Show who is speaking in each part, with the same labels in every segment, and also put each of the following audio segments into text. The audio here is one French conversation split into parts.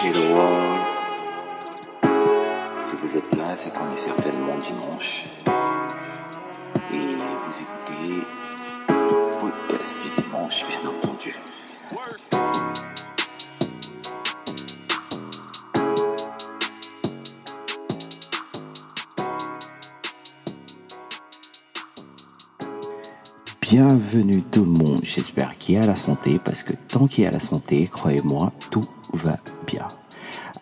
Speaker 1: Hello world. Si vous êtes là, c'est qu'on est certainement dimanche. Et vous écoutez le podcast du dimanche, bien entendu. Bienvenue tout le monde, j'espère qu'il y a la santé parce que tant qu'il y a la santé, croyez-moi, tout va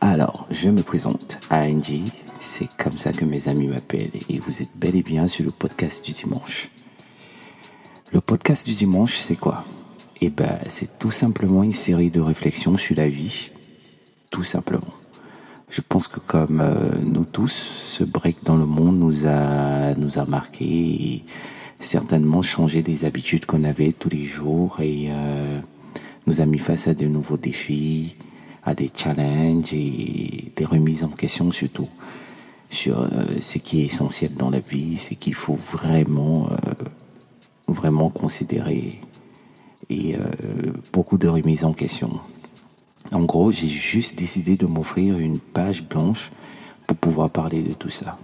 Speaker 1: Alors, je me présente, ANG, c'est comme ça que mes amis m'appellent et vous êtes bel et bien sur le podcast du dimanche. Le podcast du dimanche, c'est quoi? Eh ben, c'est tout simplement une série de réflexions sur la vie, tout simplement. Je pense que comme euh, nous tous, ce break dans le monde nous a, nous a marqué et certainement changé des habitudes qu'on avait tous les jours et euh, nous a mis face à de nouveaux défis, à des challenges et des remises en question surtout sur euh, ce qui est essentiel dans la vie, ce qu'il faut vraiment, euh, vraiment considérer et beaucoup de remises en question. En gros, j'ai juste décidé de m'offrir une page blanche pour pouvoir parler de tout ça.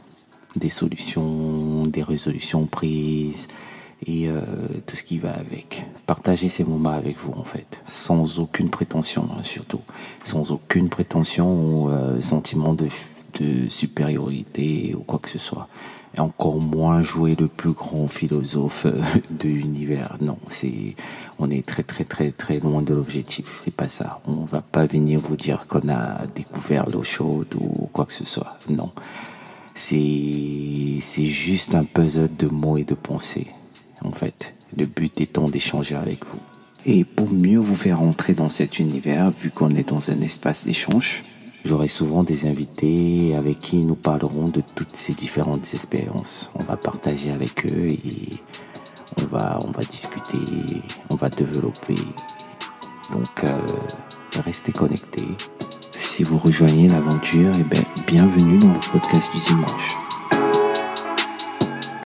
Speaker 1: Des solutions, des résolutions prises et euh, tout ce qui va avec. Partager ces moments avec vous en fait, sans aucune prétention hein, surtout, sans aucune prétention ou euh, sentiment de, de supériorité ou quoi que ce soit et encore moins jouer le plus grand philosophe euh, de l'univers. Non, c'est, on est très très très très loin de l'objectif. C'est pas ça. On va pas venir vous dire qu'on a découvert l'eau chaude ou quoi que ce soit. Non. C'est, c'est juste un puzzle de mots et de pensées. En fait, le but étant d'échanger avec vous. Et pour mieux vous faire entrer dans cet univers, vu qu'on est dans un espace d'échange, J'aurai souvent des invités avec qui nous parlerons de toutes ces différentes expériences. On va partager avec eux et on va, discuter, on va développer. Donc, euh, restez connectés. Si vous rejoignez l'aventure, eh ben, bienvenue dans le podcast du dimanche.